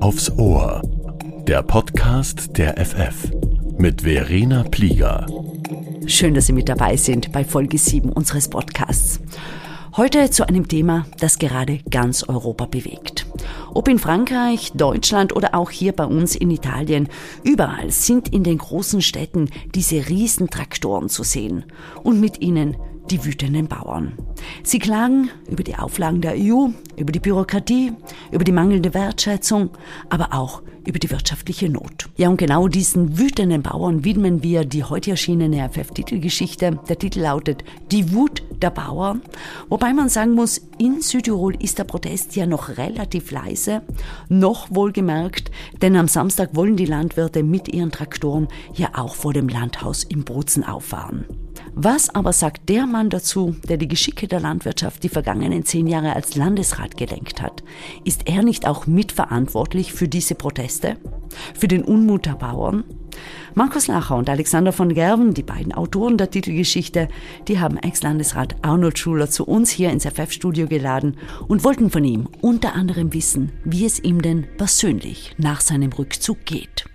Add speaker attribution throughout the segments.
Speaker 1: Aufs Ohr. Der Podcast der FF mit Verena Plieger.
Speaker 2: Schön, dass Sie mit dabei sind bei Folge 7 unseres Podcasts. Heute zu einem Thema, das gerade ganz Europa bewegt. Ob in Frankreich, Deutschland oder auch hier bei uns in Italien, überall sind in den großen Städten diese Riesentraktoren zu sehen und mit ihnen die wütenden Bauern. Sie klagen über die Auflagen der EU, über die Bürokratie, über die mangelnde Wertschätzung, aber auch über die wirtschaftliche Not. Ja, und genau diesen wütenden Bauern widmen wir die heute erschienene FF-Titelgeschichte. Der Titel lautet Die Wut der Bauern. Wobei man sagen muss, in Südtirol ist der Protest ja noch relativ leise, noch wohlgemerkt, denn am Samstag wollen die Landwirte mit ihren Traktoren ja auch vor dem Landhaus in Bozen auffahren. Was aber sagt der Mann dazu, der die Geschicke der Landwirtschaft die vergangenen zehn Jahre als Landesrat gelenkt hat? Ist er nicht auch mitverantwortlich für diese Proteste? Für den Unmut der Bauern? Markus Lacher und Alexander von Gerven, die beiden Autoren der Titelgeschichte, die haben Ex-Landesrat Arnold Schuler zu uns hier ins FF-Studio geladen und wollten von ihm unter anderem wissen, wie es ihm denn persönlich nach seinem Rückzug geht.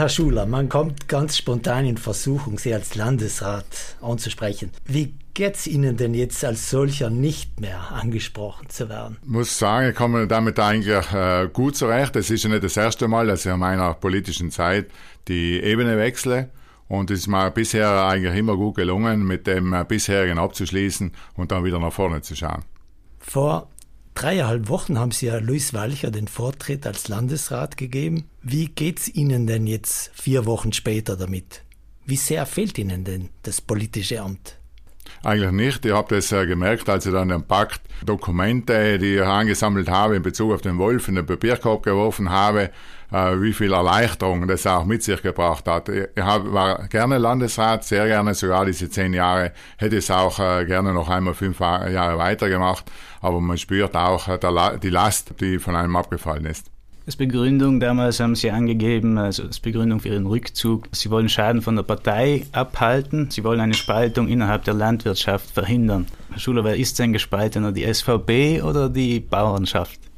Speaker 3: Herr Schuler, man kommt ganz spontan in Versuchung, Sie als Landesrat anzusprechen. Wie geht es Ihnen denn jetzt als solcher nicht mehr angesprochen zu werden?
Speaker 4: Ich muss sagen, ich komme damit eigentlich äh, gut zurecht. Es ist ja nicht das erste Mal, dass ich in meiner politischen Zeit die Ebene wechsle. Und es ist mir bisher eigentlich immer gut gelungen, mit dem äh, bisherigen abzuschließen und dann wieder nach vorne zu schauen.
Speaker 3: Vor dreieinhalb Wochen haben Sie ja Luis Walcher den Vortritt als Landesrat gegeben. Wie geht's Ihnen denn jetzt vier Wochen später damit? Wie sehr fehlt Ihnen denn das politische Amt?
Speaker 4: Eigentlich nicht. Ich habe das äh, gemerkt, als ich dann den Pakt Dokumente, die ich angesammelt habe in Bezug auf den Wolf, in den Papierkorb geworfen habe, wie viel Erleichterung das auch mit sich gebracht hat. Ich hab, war gerne Landesrat, sehr gerne sogar diese zehn Jahre, hätte es auch äh, gerne noch einmal fünf Jahre weitergemacht, aber man spürt auch äh, die Last, die von einem abgefallen ist.
Speaker 5: Als Begründung damals haben Sie angegeben, also als Begründung für Ihren Rückzug, Sie wollen Schaden von der Partei abhalten, Sie wollen eine Spaltung innerhalb der Landwirtschaft verhindern. Herr Schuler, wer ist denn gespaltener, die SVP oder die Bauernschaft?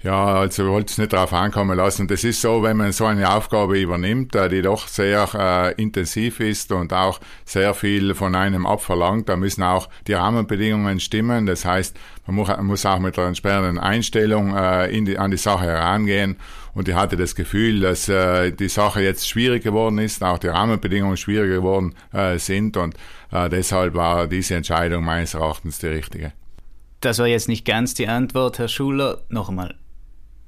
Speaker 4: Ja, also ich wollte es nicht darauf ankommen lassen. Das ist so, wenn man so eine Aufgabe übernimmt, äh, die doch sehr äh, intensiv ist und auch sehr viel von einem abverlangt, da müssen auch die Rahmenbedingungen stimmen. Das heißt, man muss, auch mit der entsprechenden Einstellung äh, in die, an die Sache herangehen. Und ich hatte das Gefühl, dass äh, die Sache jetzt schwierig geworden ist, auch die Rahmenbedingungen schwieriger geworden äh, sind. Und äh, deshalb war diese Entscheidung meines Erachtens die richtige.
Speaker 5: Das war jetzt nicht ganz die Antwort, Herr Schuler. Noch einmal,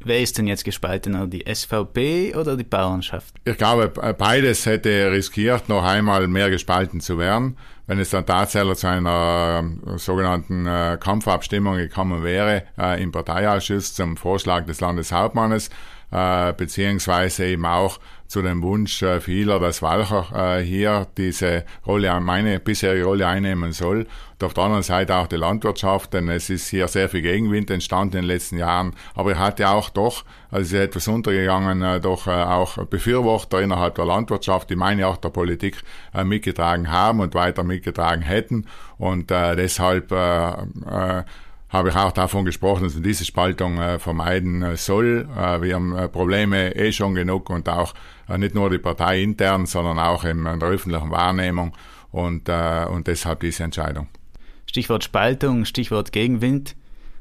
Speaker 5: Wer ist denn jetzt gespaltener, die SVP oder die Bauernschaft?
Speaker 4: Ich glaube, beides hätte riskiert, noch einmal mehr gespalten zu werden. Wenn es dann tatsächlich zu einer äh, sogenannten äh, Kampfabstimmung gekommen wäre äh, im Parteiausschuss zum Vorschlag des Landeshauptmannes, äh, beziehungsweise eben auch zu dem Wunsch äh, vieler, dass Walcher äh, hier diese Rolle, meine bisherige Rolle einnehmen soll. Und auf der anderen Seite auch die Landwirtschaft, denn es ist hier sehr viel Gegenwind entstanden in den letzten Jahren. Aber er hatte auch doch, also es ist etwas untergegangen, äh, doch äh, auch Befürworter innerhalb der Landwirtschaft, die meine auch der Politik äh, mitgetragen haben und weiter mitgetragen hätten. Und äh, deshalb habe ich auch davon gesprochen, dass man diese Spaltung äh, vermeiden äh, soll. Äh, wir haben äh, Probleme eh schon genug und auch äh, nicht nur die Partei intern, sondern auch in, in der öffentlichen Wahrnehmung und, und deshalb diese Entscheidung.
Speaker 5: Stichwort Spaltung, Stichwort Gegenwind.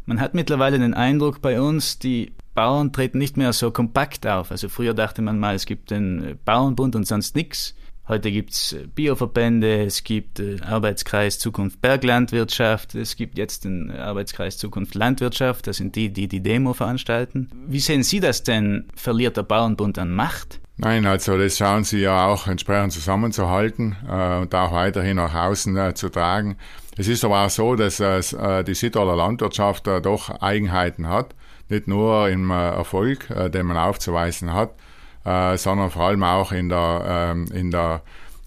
Speaker 5: Man hat mittlerweile den Eindruck bei uns, die Bauern treten nicht mehr so kompakt auf. Also früher dachte man mal, es gibt den Bauernbund und sonst nichts. Heute gibt es äh, Bioverbände, es gibt äh, Arbeitskreis Zukunft Berglandwirtschaft, es gibt jetzt den Arbeitskreis Zukunft Landwirtschaft, das sind die, die die Demo veranstalten. Wie sehen Sie das denn? Verliert der Bauernbund an Macht?
Speaker 4: Nein, also das schauen Sie ja auch entsprechend zusammenzuhalten äh, und auch weiterhin nach außen äh, zu tragen. Es ist aber auch so, dass äh, die Südtiroler Landwirtschaft doch Eigenheiten hat, nicht nur im Erfolg, den man aufzuweisen hat, sondern vor allem auch in der, ähm, in der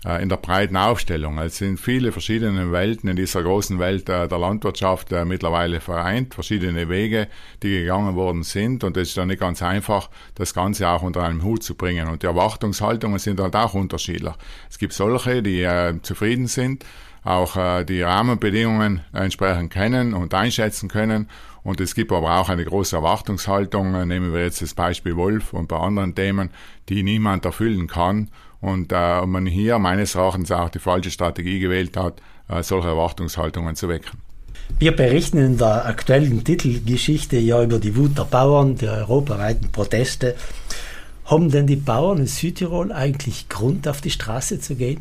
Speaker 4: äh, in der breiten Aufstellung. Es sind viele verschiedene Welten in dieser großen Welt äh, der Landwirtschaft äh, mittlerweile vereint, verschiedene Wege, die gegangen worden sind und es ist dann nicht ganz einfach, das Ganze auch unter einem Hut zu bringen. Und die Erwartungshaltungen sind halt auch unterschiedlich. Es gibt solche, die äh, zufrieden sind, auch äh, die Rahmenbedingungen entsprechend kennen und einschätzen können Und es gibt aber auch eine große Erwartungshaltung. Nehmen wir jetzt das Beispiel Wolf und bei anderen Themen, die niemand erfüllen kann. Und äh, man hier meines Erachtens auch die falsche Strategie gewählt hat, äh, solche Erwartungshaltungen zu wecken.
Speaker 3: Wir berichten in der aktuellen Titelgeschichte ja über die Wut der Bauern, die europaweiten Proteste. Haben denn die Bauern in Südtirol eigentlich Grund, auf die Straße zu gehen?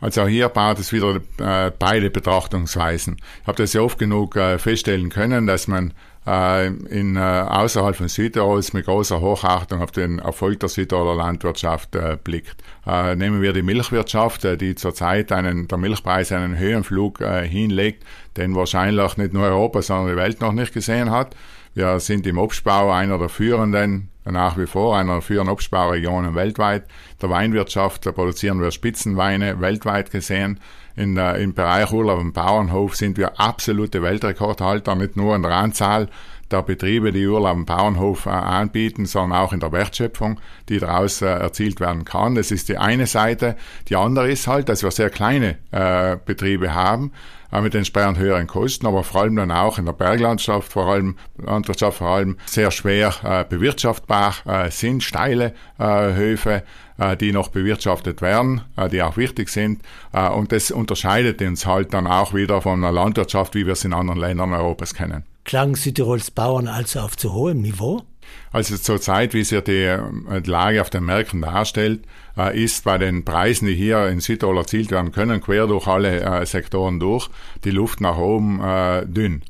Speaker 4: Also hier baut es wieder äh, beide Betrachtungsweisen. Ich habe das ja oft genug äh, feststellen können, dass man äh, in, äh, außerhalb von Südtirols mit großer Hochachtung auf den Erfolg der Südtiroler Landwirtschaft äh, blickt. Äh, nehmen wir die Milchwirtschaft, äh, die zurzeit einen, der Milchpreis einen Höhenflug äh, hinlegt, den wahrscheinlich nicht nur Europa, sondern die Welt noch nicht gesehen hat. Wir sind im Obstbau einer der führenden, nach wie vor einer der führenden Obstbauregionen weltweit. Der Weinwirtschaft produzieren wir Spitzenweine weltweit gesehen. In der, Im Bereich Urlaub und Bauernhof sind wir absolute Weltrekordhalter, nicht nur in der Anzahl der Betriebe, die Urlaub und Bauernhof äh, anbieten, sondern auch in der Wertschöpfung, die daraus äh, erzielt werden kann. Das ist die eine Seite. Die andere ist halt, dass wir sehr kleine äh, Betriebe haben, äh, mit entsprechend höheren Kosten, aber vor allem dann auch in der Berglandschaft, vor allem Landwirtschaft, vor allem sehr schwer äh, bewirtschaftbar äh, sind, steile Höfe, die noch bewirtschaftet werden, die auch wichtig sind. Und das unterscheidet uns halt dann auch wieder von einer Landwirtschaft, wie wir es in anderen Ländern Europas kennen.
Speaker 3: Klagen Südtirols Bauern also auf zu hohem Niveau?
Speaker 4: Also zurzeit, wie sich die äh, Lage auf den Märkten darstellt, äh, ist bei den Preisen, die hier in Südtirol erzielt werden können, quer durch alle äh, Sektoren durch, die Luft nach oben dünn.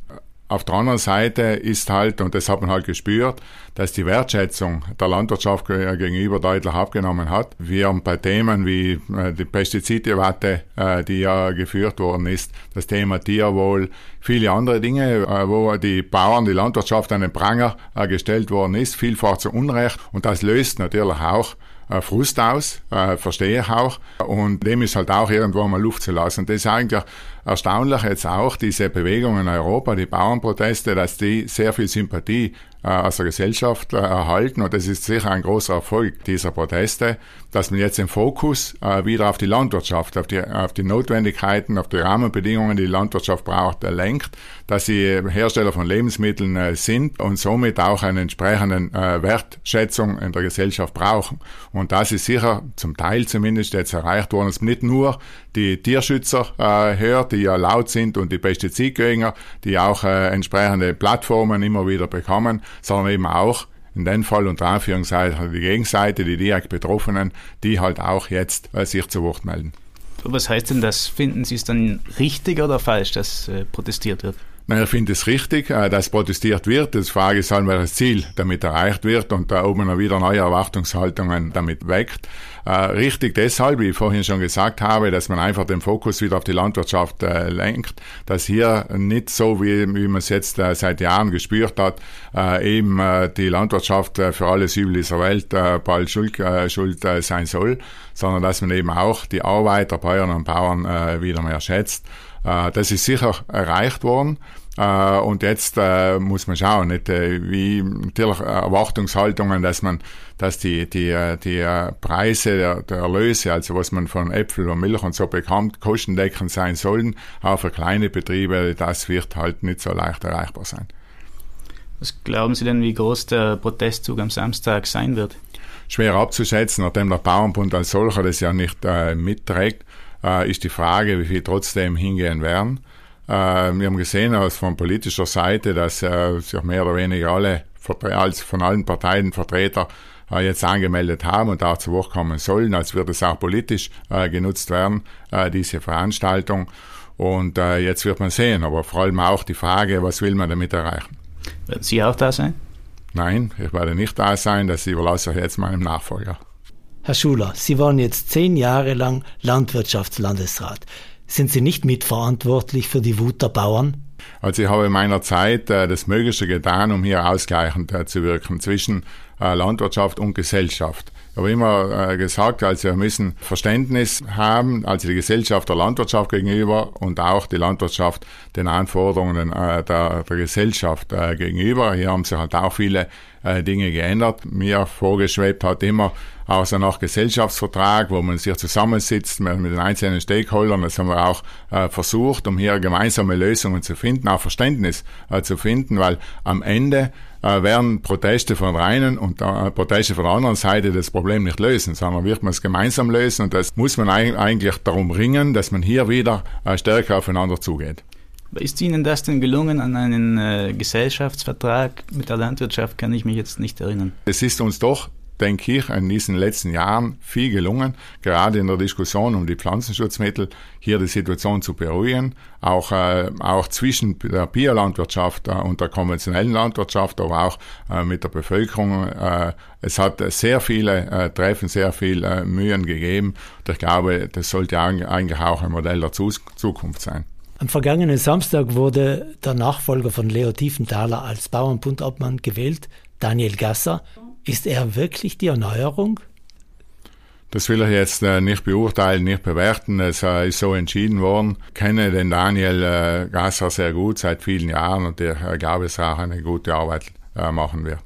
Speaker 4: Auf der anderen Seite ist halt, und das hat man halt gespürt, dass die Wertschätzung der Landwirtschaft gegenüber deutlich abgenommen hat. Wir haben bei Themen wie äh, die Pestiziddebatte, äh, die ja geführt worden ist, das Thema Tierwohl, viele andere Dinge, äh, wo die Bauern, die Landwirtschaft an den Pranger gestellt worden ist, vielfach zu Unrecht. Und das löst natürlich auch Frust aus, verstehe ich auch. Und dem ist halt auch irgendwo mal Luft zu lassen. Das ist eigentlich erstaunlich jetzt auch, diese Bewegungen in Europa, die Bauernproteste, dass die sehr viel Sympathie äh, aus der Gesellschaft äh, erhalten. Und das ist sicher ein großer Erfolg dieser Proteste, dass man jetzt den Fokus äh, wieder auf die Landwirtschaft, auf die, auf die Notwendigkeiten, auf die Rahmenbedingungen, die die Landwirtschaft braucht, lenkt, dass sie Hersteller von Lebensmitteln sind und somit auch eine entsprechende Wertschätzung in der Gesellschaft brauchen. Und das ist sicher zum Teil zumindest jetzt erreicht worden. Es nicht nur die Tierschützer hört, die ja laut sind und die Pestizidgegner, die auch äh, entsprechende Plattformen immer wieder bekommen, sondern eben auch in dem Fall unter Anführungszeichen die Gegenseite, die direkt Betroffenen, die halt auch jetzt äh, sich zu Wort melden.
Speaker 5: Was heißt denn das? Finden Sie es dann richtig oder falsch, dass äh, protestiert wird?
Speaker 4: Na, ich finde es richtig, äh, dass protestiert wird. Das Frage ist halt, welches Ziel damit erreicht wird und da oben wieder neue Erwartungshaltungen damit weckt. Äh, richtig deshalb, wie ich vorhin schon gesagt habe, dass man einfach den Fokus wieder auf die Landwirtschaft äh, lenkt, dass hier nicht so, wie, wie man es jetzt seit Jahren gespürt hat, eben die Landwirtschaft für alles Übel dieser Welt bald schuld, schuld sein soll, sondern dass man eben auch die Arbeiter, Bäuerinnen und Bauern wieder mehr schätzt. Das ist sicher erreicht worden. Äh, und jetzt äh, muss man schauen, nicht, äh, wie natürlich Erwartungshaltungen, dass man, dass die, die, äh, die äh, Preise der, der Erlöse, also was man von Äpfel und Milch und so bekommt, kostendeckend sein sollen, auch für kleine Betriebe, das wird halt nicht so leicht erreichbar sein.
Speaker 5: Was glauben Sie denn, wie groß der Protestzug am Samstag sein wird?
Speaker 4: Schwer abzuschätzen, nachdem der Bauernbund als solcher das ja nicht äh, mitträgt, äh, ist die Frage, wie viel trotzdem hingehen werden. Äh, wir haben gesehen aus von politischer Seite, dass äh, sich mehr oder weniger alle als von allen Parteien Vertreter jetzt angemeldet haben und auch zu Wort kommen sollen, als wird es auch politisch genutzt werden, diese Veranstaltung. Und jetzt wird man sehen, aber vor allem auch die Frage, was will man damit erreichen?
Speaker 5: Werden Sie auch da sein?
Speaker 4: Nein, ich werde nicht da sein, das überlasse ich jetzt meinem Nachfolger.
Speaker 3: Herr Schuler, Sie waren jetzt zehn Jahre lang Landwirtschaftslandesrat. Sind Sie nicht mitverantwortlich für die Wut der Bauern?
Speaker 4: Also ich habe in meiner Zeit äh, das Mögliche getan, um hier ausgleichend äh, zu wirken zwischen äh, Landwirtschaft und Gesellschaft. habe immer äh, gesagt, also wir müssen Verständnis haben, also die Gesellschaft der Landwirtschaft gegenüber und auch die Landwirtschaft den Anforderungen äh, der, der Gesellschaft äh, gegenüber. Hier haben sich halt auch viele äh, Dinge geändert. Mir vorgeschwebt hat immer so nach Gesellschaftsvertrag, wo man sich zusammensitzt mit, mit den einzelnen Stakeholdern. Das haben wir auch äh, versucht, um hier gemeinsame Lösungen zu finden, auch Verständnis äh, zu finden, weil am Ende äh, werden Proteste von der einen und äh, Proteste von der anderen Seite das Problem nicht lösen, sondern wird man es gemeinsam lösen und das muss man eigentlich darum ringen, dass man hier wieder äh, stärker aufeinander zugeht.
Speaker 5: Ist Ihnen das denn gelungen an einen äh, Gesellschaftsvertrag mit der Landwirtschaft? Kann ich mich jetzt nicht erinnern.
Speaker 4: Es ist uns doch denke ich, in diesen letzten Jahren viel gelungen, gerade in der Diskussion um die Pflanzenschutzmittel hier die Situation zu beruhigen, auch, äh, auch zwischen der Biolandwirtschaft äh, und der konventionellen Landwirtschaft, aber auch äh, mit der Bevölkerung. Äh, es hat sehr viele äh, Treffen, sehr viel äh, Mühen gegeben und ich glaube, das sollte eigentlich auch ein Modell der Zukunft sein.
Speaker 3: Am vergangenen Samstag wurde der Nachfolger von Leo Tiefenthaler als Bauernbundobmann gewählt, Daniel Gasser. Ist er wirklich die Erneuerung?
Speaker 4: Das will ich jetzt äh, nicht beurteilen, nicht bewerten. Es äh, ist so entschieden worden. Ich kenne den Daniel äh, Gasser sehr gut seit vielen Jahren und äh, glaube, dass er auch eine gute Arbeit machen wird.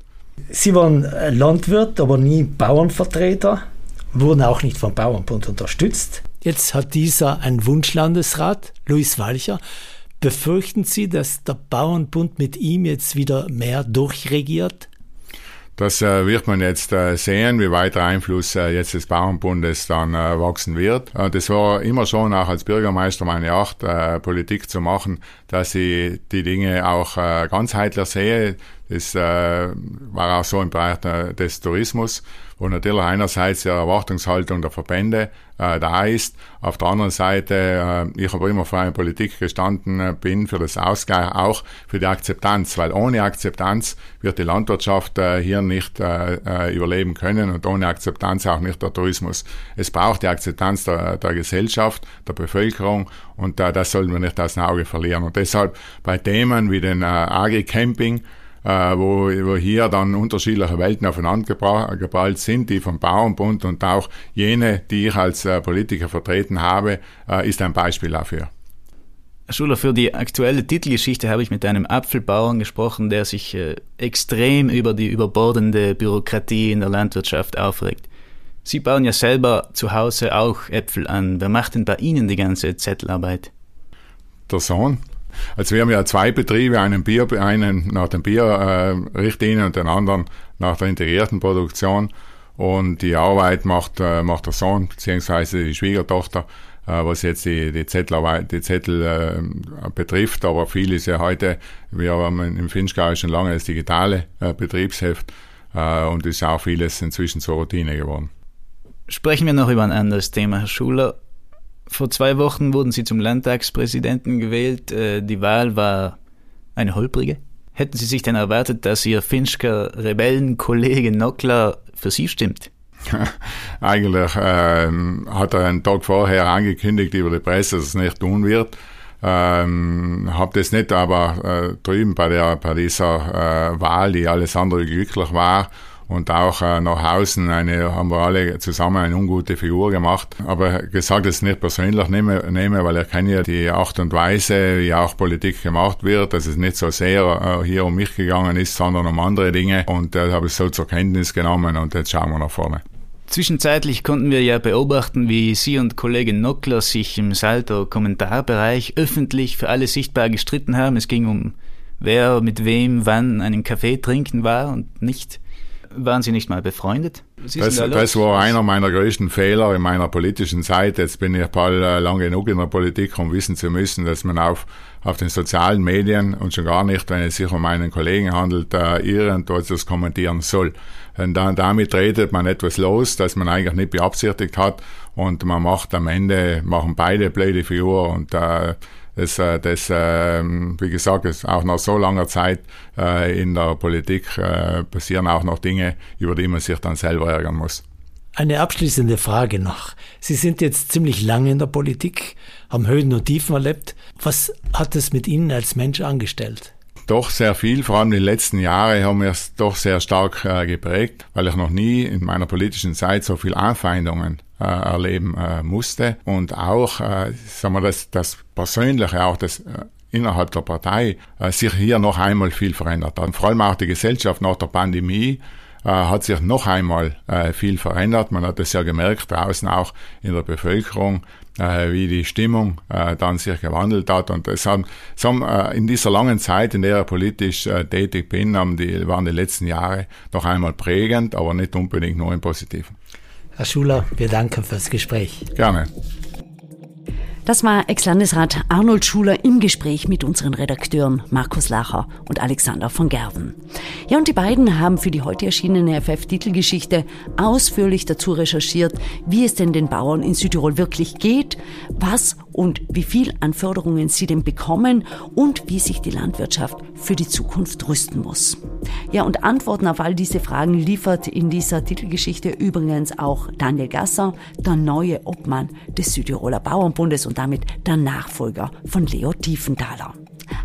Speaker 3: Sie waren Landwirt, aber nie Bauernvertreter, wurden auch nicht vom Bauernbund unterstützt. Jetzt hat dieser einen Wunschlandesrat, Luis Walcher. Befürchten Sie, dass der Bauernbund mit ihm jetzt wieder mehr durchregiert?
Speaker 4: Das äh, wird man jetzt äh, sehen, wie weit der Einfluss äh, jetzt des Bauernbundes dann wachsen wird. Das war immer schon auch als Bürgermeister meine Art, Politik zu machen, dass ich die Dinge auch ganzheitlich sehe. Das äh, war auch so im Bereich des Tourismus, wo natürlich einerseits die Erwartungshaltung der Verbände äh, da ist, auf der anderen Seite, äh, ich habe immer für eine Politik gestanden äh, bin, für das Ausgleich, auch für die Akzeptanz, weil ohne Akzeptanz wird die Landwirtschaft äh, hier nicht äh, äh, überleben können und ohne Akzeptanz auch nicht der Tourismus. Es braucht die Akzeptanz der, der Gesellschaft, der Bevölkerung und äh, das sollten wir nicht aus dem Auge verlieren. Und deshalb bei Themen wie den äh, Agri-Camping, äh, wo, wo hier dann unterschiedliche Welten aufeinander geballt sind, die vom Bauernbund und auch jene, die ich als äh, Politiker vertreten habe, äh, ist ein Beispiel dafür.
Speaker 5: Herr Schuler, für die aktuelle Titelgeschichte habe ich mit einem Apfelbauern gesprochen, der sich äh, extrem über die überbordende Bürokratie in der Landwirtschaft aufregt. Sie bauen ja selber zu Hause auch Äpfel an. Wer macht denn bei Ihnen die ganze Zettelarbeit?
Speaker 4: Der Sohn. Also wir haben ja zwei Betriebe, einen, Bier, einen nach den Bierrichtlinien und den anderen nach der integrierten Produktion. Und die Arbeit macht, äh, macht der Sohn beziehungsweise die Schwiegertochter, äh, was jetzt die, die Zettelarbeit, die Zettel äh, betrifft. Aber viel ist ja heute, wir haben im Finchgau schon lange das digitale äh, Betriebsheft äh, und ist auch vieles inzwischen zur Routine geworden.
Speaker 5: Sprechen wir noch über ein anderes Thema, Herr Schuler. Vor zwei Wochen wurden Sie zum Landtagspräsidenten gewählt. Äh, die Wahl war eine holprige. Hätten Sie sich denn erwartet, dass Ihr Finchker Rebellenkollege Nockler für Sie stimmt?
Speaker 4: Eigentlich äh, hat er einen Tag vorher angekündigt über die Presse, dass es nicht tun wird. Ähm, habe das nicht aber äh, drüben bei, der, bei dieser äh, Wahl, die alles andere glücklich war, und auch äh, nach außen eine, haben wir alle zusammen eine ungute Figur gemacht. Aber gesagt, ich nicht persönlich nehme, nehme, weil ich kenne ja die Art und Weise, wie auch Politik gemacht wird, dass es nicht so sehr äh, hier um mich gegangen ist, sondern um andere Dinge. Und das äh, habe ich so zur Kenntnis genommen und jetzt schauen wir nach vorne.
Speaker 5: Zwischenzeitlich konnten wir ja beobachten, wie Sie und Kollegin Nockler sich im Salto-Kommentarbereich öffentlich für alle sichtbar gestritten haben. Es ging um wer mit wem wann einen Kaffee trinken war und nicht. Waren Sie nicht mal befreundet?
Speaker 4: Das, da das, war einer meiner größten Fehler in meiner politischen Zeit. Jetzt bin ich bald äh, lang genug in der Politik, um wissen zu müssen, dass man auf, auf den sozialen Medien und schon gar nicht, wenn es sich um einen Kollegen handelt, äh, irgendwas kommentieren soll. Und dann, damit redet man etwas los, das man eigentlich nicht beabsichtigt hat und man macht am Ende, machen beide blöde Figur und äh, das, äh, das ähm, wie gesagt, auch nach so langer Zeit äh, in der Politik äh, passieren auch noch Dinge, über die man sich dann selber ärgern muss.
Speaker 3: Eine abschließende Frage noch. Sie sind jetzt ziemlich lange in der Politik, haben Höhen und Tiefen erlebt. Was hat es mit Ihnen als Mensch angestellt?
Speaker 4: doch sehr viel, vor allem die letzten Jahre haben wir es doch sehr stark äh, geprägt, weil ich noch nie in meiner politischen Zeit so viel Anfeindungen äh, erleben äh, musste und auch, äh, sagen wir, das, das Persönliche, auch das äh, innerhalb der Partei äh, sich hier noch einmal viel verändert hat. Vor allem auch die Gesellschaft nach der Pandemie äh, hat sich noch einmal äh, viel verändert. Man hat es ja gemerkt, draußen auch in der Bevölkerung, äh, wie die Stimmung äh, dann sich gewandelt hat. Und es haben, es haben äh, in dieser langen Zeit, in der ich politisch äh, tätig bin, haben die, waren die letzten Jahre noch einmal prägend, aber nicht unbedingt nur im Positiven.
Speaker 3: Herr Schuler, wir danken fürs Gespräch.
Speaker 4: Gerne.
Speaker 2: Das war Ex-Landesrat Arnold Schuler im Gespräch mit unseren Redakteuren Markus Lacher und Alexander von Gerven. Ja, und die beiden haben für die heute erschienene FF-Titelgeschichte ausführlich dazu recherchiert, wie es denn den Bauern in Südtirol wirklich geht, was und wie viel an Förderungen sie denn bekommen und wie sich die Landwirtschaft für die Zukunft rüsten muss. Ja, und Antworten auf all diese Fragen liefert in dieser Titelgeschichte übrigens auch Daniel Gasser, der neue Obmann des Südtiroler Bauernbundes und damit der Nachfolger von Leo Tiefenthaler.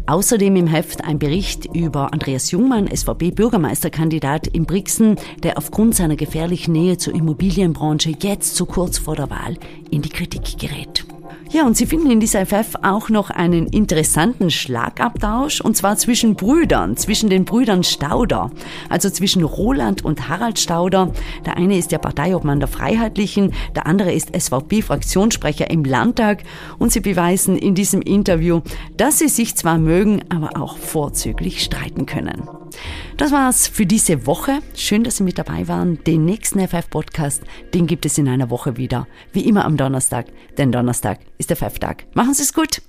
Speaker 2: Außerdem im Heft ein Bericht über Andreas Jungmann, SVP-Bürgermeisterkandidat in Brixen, der aufgrund seiner gefährlichen Nähe zur Immobilienbranche jetzt zu kurz vor der Wahl in die Kritik gerät. Ja, und Sie finden in dieser FF auch noch einen interessanten Schlagabtausch, und zwar zwischen Brüdern, zwischen den Brüdern Stauder, also zwischen Roland und Harald Stauder. Der eine ist der Parteiobmann der Freiheitlichen, der andere ist SVP-Fraktionssprecher im Landtag, und sie beweisen in diesem Interview, dass sie sich zwar mögen, aber auch vorzüglich streiten können. Das war's für diese Woche. Schön, dass Sie mit dabei waren. Den nächsten FF-Podcast, den gibt es in einer Woche wieder. Wie immer am Donnerstag, denn Donnerstag ist der FF-Tag. Machen Sie es gut!